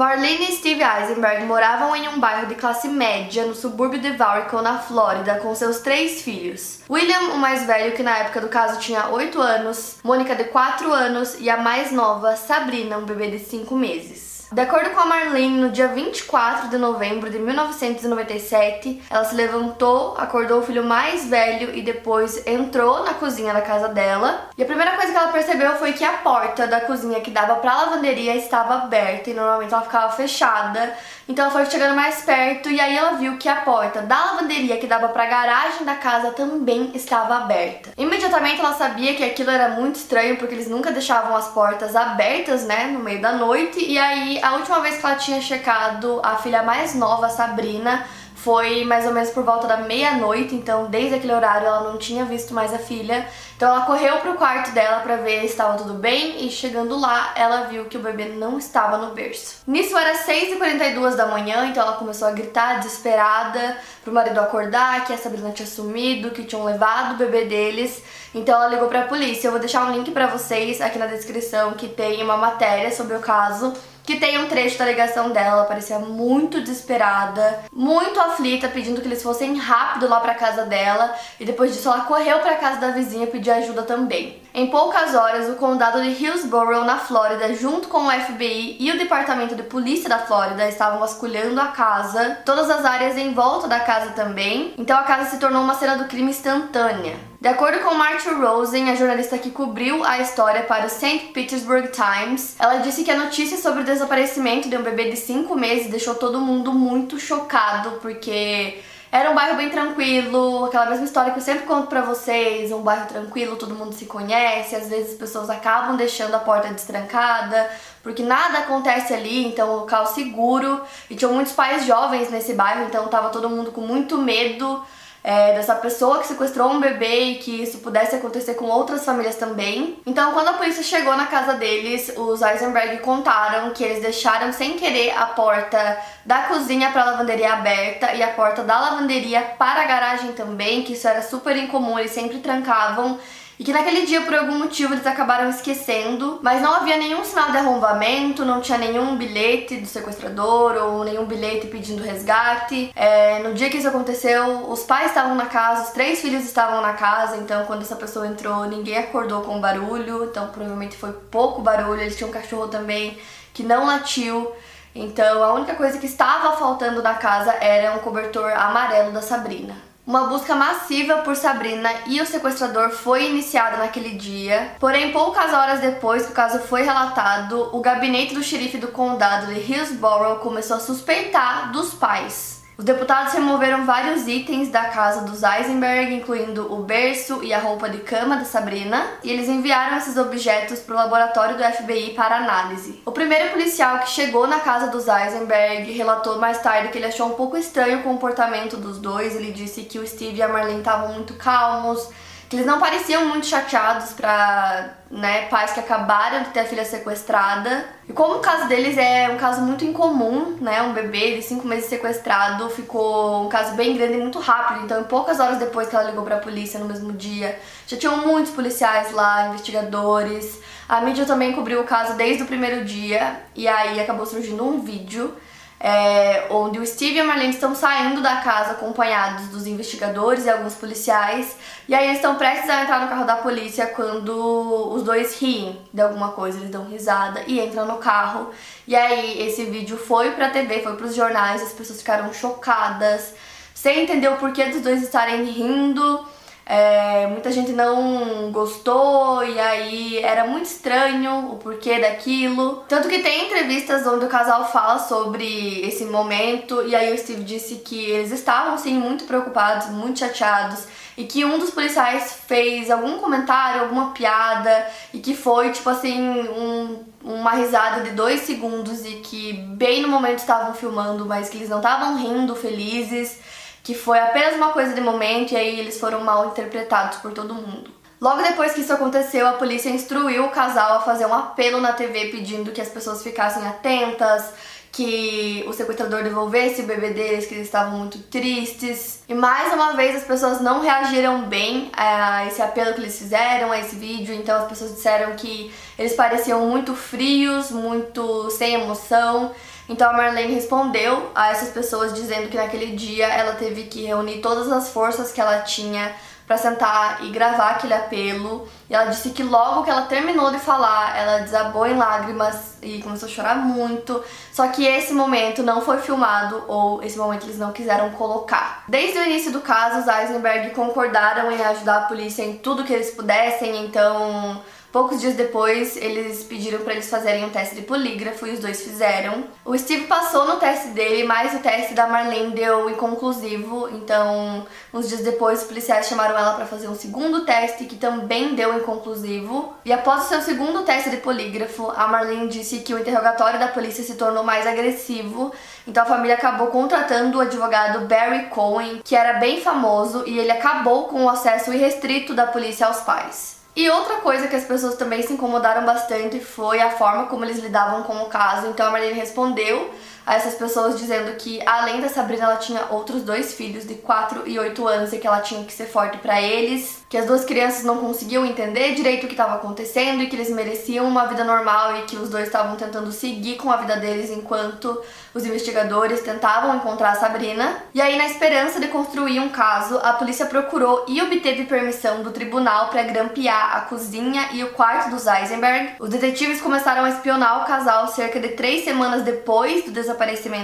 Marlene e Steve Eisenberg moravam em um bairro de classe média no subúrbio de Valrico, na Flórida, com seus três filhos. William, o mais velho, que na época do caso tinha 8 anos, Mônica, de 4 anos, e a mais nova, Sabrina, um bebê de 5 meses. De acordo com a Marlene, no dia 24 de novembro de 1997, ela se levantou, acordou o filho mais velho e depois entrou na cozinha da casa dela. E a primeira coisa que ela percebeu foi que a porta da cozinha que dava para a lavanderia estava aberta e normalmente ela ficava fechada. Então ela foi chegando mais perto e aí ela viu que a porta da lavanderia que dava para a garagem da casa também estava aberta. Imediatamente ela sabia que aquilo era muito estranho porque eles nunca deixavam as portas abertas, né, no meio da noite. E aí a última vez que ela tinha checado a filha mais nova, Sabrina, foi mais ou menos por volta da meia-noite, então desde aquele horário ela não tinha visto mais a filha. Então ela correu pro quarto dela para ver se estava tudo bem e chegando lá, ela viu que o bebê não estava no berço. Nisso era 6h42 da manhã, então ela começou a gritar desesperada pro marido acordar, que a Sabrina tinha sumido, que tinham levado o bebê deles. Então ela ligou para a polícia. Eu vou deixar um link para vocês aqui na descrição que tem uma matéria sobre o caso que tem um trecho da ligação dela, ela parecia muito desesperada, muito aflita, pedindo que eles fossem rápido lá pra casa dela, e depois disso ela correu pra casa da vizinha pedir ajuda também. Em poucas horas, o condado de Hillsborough, na Flórida, junto com o FBI e o Departamento de Polícia da Flórida, estavam vasculhando a casa, todas as áreas em volta da casa também, então a casa se tornou uma cena do crime instantânea. De acordo com Marty Rosen, a jornalista que cobriu a história para o St. Petersburg Times, ela disse que a notícia sobre o desaparecimento de um bebê de 5 meses deixou todo mundo muito chocado, porque era um bairro bem tranquilo, aquela mesma história que eu sempre conto pra vocês, um bairro tranquilo, todo mundo se conhece, às vezes as pessoas acabam deixando a porta destrancada, porque nada acontece ali, então é um local seguro, e tinham muitos pais jovens nesse bairro, então tava todo mundo com muito medo é, dessa pessoa que sequestrou um bebê e que isso pudesse acontecer com outras famílias também. Então, quando a polícia chegou na casa deles, os Eisenberg contaram que eles deixaram sem querer a porta da cozinha para a lavanderia aberta e a porta da lavanderia para a garagem também, que isso era super incomum, eles sempre trancavam e que naquele dia, por algum motivo, eles acabaram esquecendo, mas não havia nenhum sinal de arrombamento, não tinha nenhum bilhete do sequestrador ou nenhum bilhete pedindo resgate. É, no dia que isso aconteceu, os pais estavam na casa, os três filhos estavam na casa, então quando essa pessoa entrou, ninguém acordou com barulho, então provavelmente foi pouco barulho. Eles tinham um cachorro também que não latiu. Então a única coisa que estava faltando na casa era um cobertor amarelo da Sabrina. Uma busca massiva por Sabrina e o sequestrador foi iniciada naquele dia, porém poucas horas depois que o caso foi relatado, o gabinete do xerife do condado de Hillsborough começou a suspeitar dos pais. Os deputados removeram vários itens da casa dos Eisenberg, incluindo o berço e a roupa de cama da Sabrina, e eles enviaram esses objetos para o laboratório do FBI para análise. O primeiro policial que chegou na casa dos Eisenberg relatou mais tarde que ele achou um pouco estranho o comportamento dos dois. Ele disse que o Steve e a Marlene estavam muito calmos, que eles não pareciam muito chateados para né, pais que acabaram de ter a filha sequestrada. E como o caso deles é um caso muito incomum, né, um bebê de 5 meses sequestrado, ficou um caso bem grande e muito rápido. Então, em poucas horas depois que ela ligou para a polícia no mesmo dia, já tinham muitos policiais lá, investigadores. A mídia também cobriu o caso desde o primeiro dia e aí acabou surgindo um vídeo é, onde o Steve e a Marlene estão saindo da casa acompanhados dos investigadores e alguns policiais. E aí eles estão prestes a entrar no carro da polícia quando os dois riem de alguma coisa, eles dão risada e entram no carro. E aí esse vídeo foi pra TV, foi pros jornais, as pessoas ficaram chocadas, sem entender o porquê dos dois estarem rindo. É, muita gente não gostou e aí era muito estranho o porquê daquilo. Tanto que tem entrevistas onde o casal fala sobre esse momento e aí o Steve disse que eles estavam sim muito preocupados, muito chateados e que um dos policiais fez algum comentário, alguma piada e que foi tipo assim um, uma risada de dois segundos e que bem no momento estavam filmando, mas que eles não estavam rindo, felizes, que foi apenas uma coisa de momento e aí eles foram mal interpretados por todo mundo. Logo depois que isso aconteceu, a polícia instruiu o casal a fazer um apelo na TV pedindo que as pessoas ficassem atentas, que o sequestrador devolvesse o bebê deles, que eles estavam muito tristes. E mais uma vez as pessoas não reagiram bem a esse apelo que eles fizeram, a esse vídeo, então as pessoas disseram que eles pareciam muito frios, muito sem emoção. Então a Marlene respondeu a essas pessoas dizendo que naquele dia ela teve que reunir todas as forças que ela tinha para sentar e gravar aquele apelo. E ela disse que logo que ela terminou de falar, ela desabou em lágrimas e começou a chorar muito. Só que esse momento não foi filmado ou esse momento eles não quiseram colocar. Desde o início do caso, os Eisenberg concordaram em ajudar a polícia em tudo que eles pudessem, então Poucos dias depois, eles pediram para eles fazerem um teste de polígrafo e os dois fizeram. O Steve passou no teste dele, mas o teste da Marlene deu inconclusivo. Então, uns dias depois, os policiais chamaram ela para fazer um segundo teste que também deu inconclusivo. E após o seu segundo teste de polígrafo, a Marlene disse que o interrogatório da polícia se tornou mais agressivo. Então, a família acabou contratando o advogado Barry Cohen, que era bem famoso, e ele acabou com o acesso irrestrito da polícia aos pais. E outra coisa que as pessoas também se incomodaram bastante foi a forma como eles lidavam com o caso. Então a Marlene respondeu a essas pessoas dizendo que além da Sabrina ela tinha outros dois filhos de 4 e 8 anos e que ela tinha que ser forte para eles, que as duas crianças não conseguiam entender direito o que estava acontecendo e que eles mereciam uma vida normal e que os dois estavam tentando seguir com a vida deles enquanto os investigadores tentavam encontrar a Sabrina. E aí na esperança de construir um caso, a polícia procurou e obteve permissão do tribunal para grampear a cozinha e o quarto dos Eisenberg. Os detetives começaram a espionar o casal cerca de três semanas depois do desaparecimento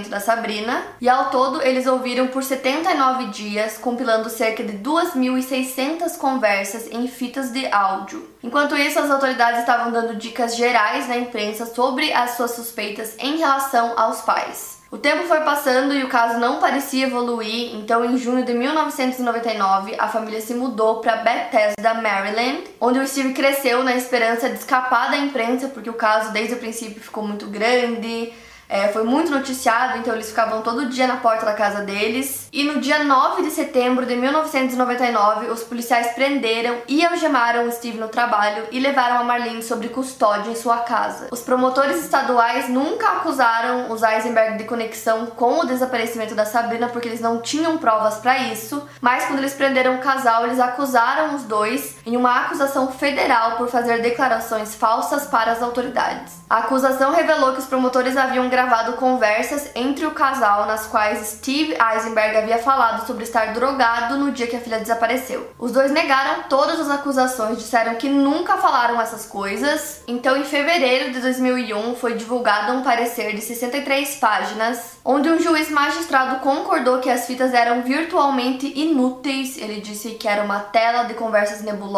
da Sabrina, e ao todo eles ouviram por 79 dias, compilando cerca de 2.600 conversas em fitas de áudio. Enquanto isso, as autoridades estavam dando dicas gerais na imprensa sobre as suas suspeitas em relação aos pais. O tempo foi passando e o caso não parecia evoluir, então em junho de 1999 a família se mudou para Bethesda, Maryland, onde o Steve cresceu na esperança de escapar da imprensa, porque o caso desde o princípio ficou muito grande, é, foi muito noticiado, então eles ficavam todo dia na porta da casa deles. E no dia 9 de setembro de 1999, os policiais prenderam e algemaram o Steve no trabalho e levaram a Marlene sob custódia em sua casa. Os promotores estaduais nunca acusaram os Eisenberg de conexão com o desaparecimento da Sabrina porque eles não tinham provas para isso, mas quando eles prenderam o casal, eles acusaram os dois em uma acusação federal por fazer declarações falsas para as autoridades. A acusação revelou que os promotores haviam gravado conversas entre o casal nas quais Steve Eisenberg havia falado sobre estar drogado no dia que a filha desapareceu. Os dois negaram todas as acusações, disseram que nunca falaram essas coisas. Então, em fevereiro de 2001, foi divulgado um parecer de 63 páginas, onde um juiz magistrado concordou que as fitas eram virtualmente inúteis. Ele disse que era uma tela de conversas nebulosas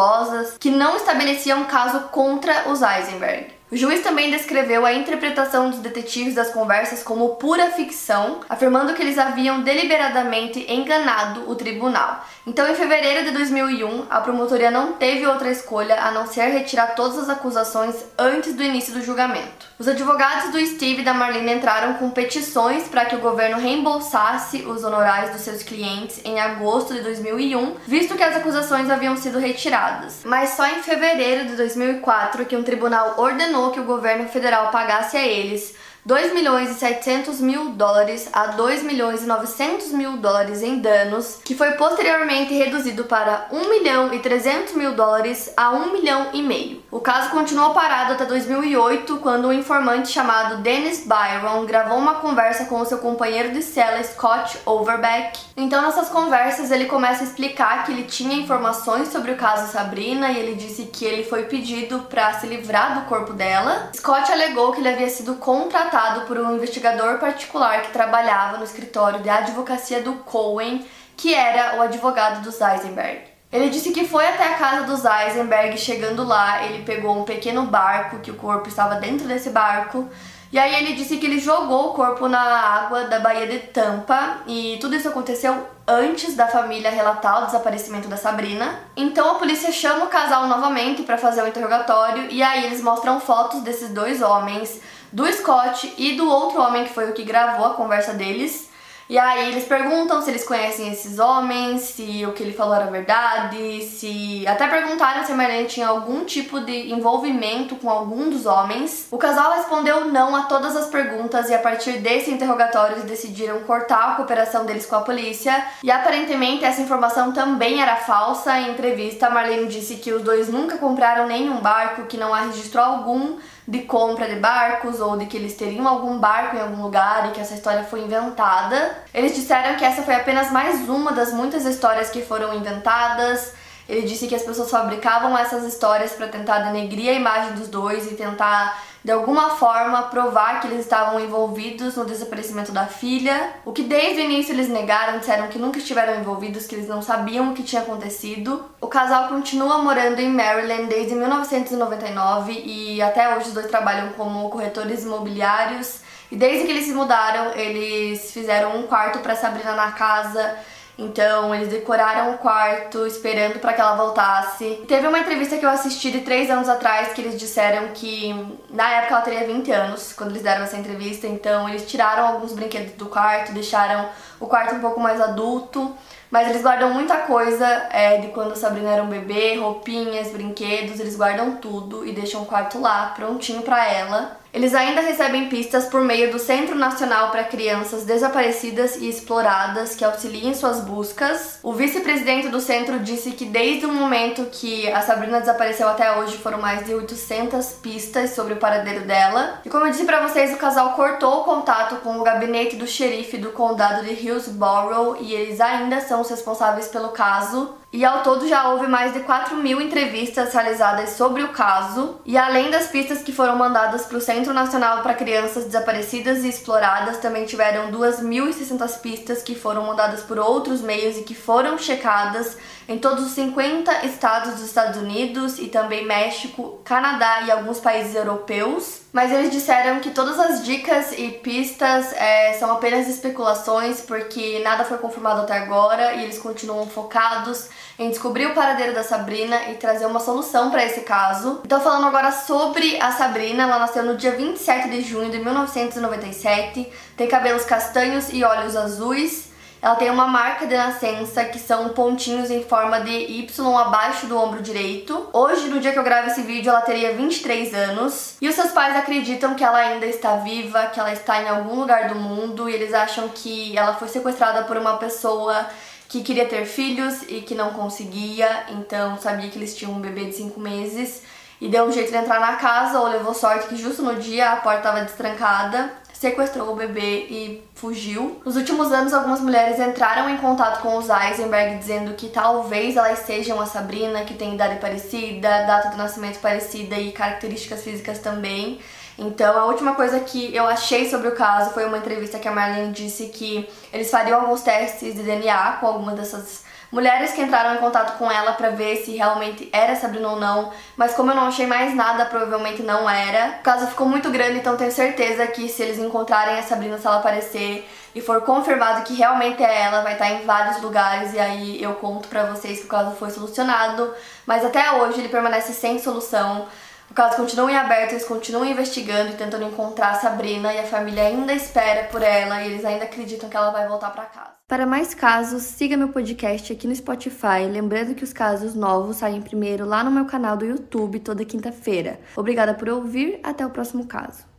que não estabeleciam caso contra os Eisenberg. O juiz também descreveu a interpretação dos detetives das conversas como pura ficção, afirmando que eles haviam deliberadamente enganado o tribunal. Então, em fevereiro de 2001, a promotoria não teve outra escolha a não ser retirar todas as acusações antes do início do julgamento. Os advogados do Steve e da Marlene entraram com petições para que o governo reembolsasse os honorários dos seus clientes em agosto de 2001, visto que as acusações haviam sido retiradas. Mas só em fevereiro de 2004 que um tribunal ordenou que o governo federal pagasse a eles 2 milhões e 700 mil dólares a 2 milhões e 900 mil dólares em danos, que foi posteriormente reduzido para 1 milhão e 300 mil dólares a 1 milhão e meio. O caso continuou parado até 2008, quando um informante chamado Dennis Byron gravou uma conversa com o seu companheiro de cela Scott Overbeck. Então, nessas conversas, ele começa a explicar que ele tinha informações sobre o caso Sabrina e ele disse que ele foi pedido para se livrar do corpo dela. Scott alegou que ele havia sido contratado por um investigador particular que trabalhava no escritório de advocacia do Cohen, que era o advogado dos Eisenberg. Ele disse que foi até a casa dos Eisenberg, chegando lá, ele pegou um pequeno barco, que o corpo estava dentro desse barco, e aí ele disse que ele jogou o corpo na água da Baía de Tampa e tudo isso aconteceu antes da família relatar o desaparecimento da Sabrina. Então a polícia chama o casal novamente para fazer o interrogatório e aí eles mostram fotos desses dois homens, do Scott e do outro homem que foi o que gravou a conversa deles. E aí eles perguntam se eles conhecem esses homens, se o que ele falou era verdade, se. Até perguntaram se a Marlene tinha algum tipo de envolvimento com algum dos homens. O casal respondeu não a todas as perguntas e a partir desse interrogatório eles decidiram cortar a cooperação deles com a polícia. E aparentemente essa informação também era falsa. Em entrevista, a Marlene disse que os dois nunca compraram nenhum barco, que não há registro algum de compra de barcos ou de que eles teriam algum barco em algum lugar e que essa história foi inventada. Eles disseram que essa foi apenas mais uma das muitas histórias que foram inventadas. Ele disse que as pessoas fabricavam essas histórias para tentar denegrir a imagem dos dois e tentar de alguma forma provar que eles estavam envolvidos no desaparecimento da filha, o que desde o início eles negaram, disseram que nunca estiveram envolvidos, que eles não sabiam o que tinha acontecido. O casal continua morando em Maryland desde 1999 e até hoje os dois trabalham como corretores imobiliários. E desde que eles se mudaram, eles fizeram um quarto para Sabrina na casa então eles decoraram o quarto esperando para que ela voltasse. Teve uma entrevista que eu assisti de três anos atrás que eles disseram que na época ela teria 20 anos quando eles deram essa entrevista. Então eles tiraram alguns brinquedos do quarto, deixaram o quarto um pouco mais adulto. Mas eles guardam muita coisa é, de quando a Sabrina era um bebê, roupinhas, brinquedos, eles guardam tudo e deixam o quarto lá, prontinho para ela. Eles ainda recebem pistas por meio do Centro Nacional para Crianças Desaparecidas e Exploradas, que auxilia em suas buscas. O vice-presidente do centro disse que desde o momento que a Sabrina desapareceu até hoje foram mais de 800 pistas sobre o paradeiro dela. E como eu disse para vocês, o casal cortou o contato com o gabinete do xerife do condado de Hillsborough e eles ainda são os responsáveis pelo caso. E ao todo já houve mais de 4 mil entrevistas realizadas sobre o caso. E além das pistas que foram mandadas para o Centro Nacional para Crianças Desaparecidas e Exploradas, também tiveram 2.600 pistas que foram mandadas por outros meios e que foram checadas em todos os 50 estados dos Estados Unidos e também México, Canadá e alguns países europeus. Mas eles disseram que todas as dicas e pistas é, são apenas especulações porque nada foi confirmado até agora e eles continuam focados em descobrir o paradeiro da Sabrina e trazer uma solução para esse caso. Então, falando agora sobre a Sabrina, ela nasceu no dia 27 de junho de 1997, tem cabelos castanhos e olhos azuis. Ela tem uma marca de nascença que são pontinhos em forma de Y abaixo do ombro direito. Hoje, no dia que eu gravo esse vídeo, ela teria 23 anos. E os seus pais acreditam que ela ainda está viva, que ela está em algum lugar do mundo e eles acham que ela foi sequestrada por uma pessoa que queria ter filhos e que não conseguia, então sabia que eles tinham um bebê de 5 meses e deu um jeito de entrar na casa ou levou sorte que justo no dia a porta estava destrancada, sequestrou o bebê e fugiu. Nos últimos anos, algumas mulheres entraram em contato com os Eisenberg dizendo que talvez elas sejam a Sabrina, que tem idade parecida, data de nascimento parecida e características físicas também. Então, a última coisa que eu achei sobre o caso foi uma entrevista que a Marlene disse que eles fariam alguns testes de DNA com algumas dessas mulheres que entraram em contato com ela para ver se realmente era Sabrina ou não, mas como eu não achei mais nada, provavelmente não era. O caso ficou muito grande, então tenho certeza que se eles encontrarem a Sabrina, se ela aparecer e for confirmado que realmente é ela, vai estar em vários lugares e aí eu conto para vocês que o caso foi solucionado, mas até hoje ele permanece sem solução. O caso continua em aberto, eles continuam investigando e tentando encontrar a Sabrina e a família ainda espera por ela e eles ainda acreditam que ela vai voltar para casa. Para mais casos, siga meu podcast aqui no Spotify, lembrando que os casos novos saem primeiro lá no meu canal do YouTube toda quinta-feira. Obrigada por ouvir, até o próximo caso.